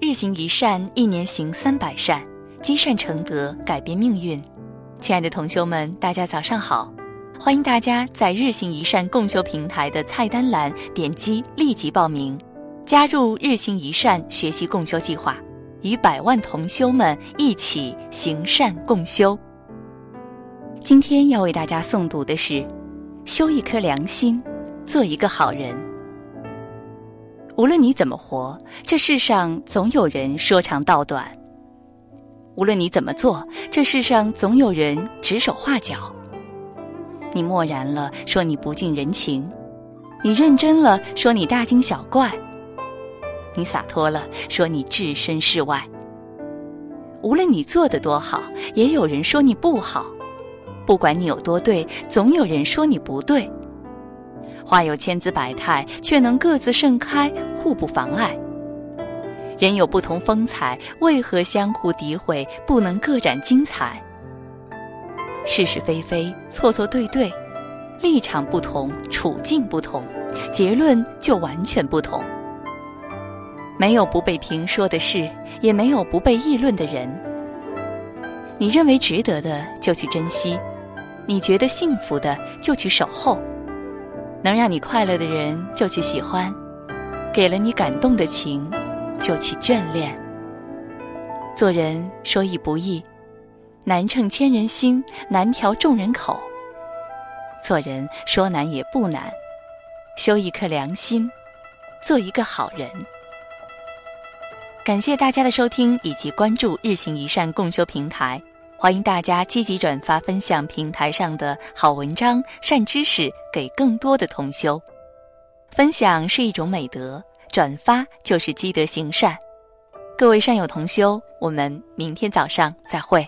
日行一善，一年行三百善，积善成德，改变命运。亲爱的同修们，大家早上好！欢迎大家在日行一善共修平台的菜单栏点击立即报名，加入日行一善学习共修计划，与百万同修们一起行善共修。今天要为大家诵读的是：修一颗良心，做一个好人。无论你怎么活，这世上总有人说长道短；无论你怎么做，这世上总有人指手画脚。你漠然了，说你不近人情；你认真了，说你大惊小怪；你洒脱了，说你置身事外。无论你做的多好，也有人说你不好；不管你有多对，总有人说你不对。花有千姿百态，却能各自盛开，互不妨碍。人有不同风采，为何相互诋毁，不能各展精彩？是是非非，错错对对，立场不同，处境不同，结论就完全不同。没有不被评说的事，也没有不被议论的人。你认为值得的，就去珍惜；你觉得幸福的，就去守候。能让你快乐的人就去喜欢，给了你感动的情就去眷恋。做人说易不易，难称千人心，难调众人口。做人说难也不难，修一颗良心，做一个好人。感谢大家的收听以及关注日行一善共修平台。欢迎大家积极转发分享平台上的好文章、善知识给更多的同修。分享是一种美德，转发就是积德行善。各位善友同修，我们明天早上再会。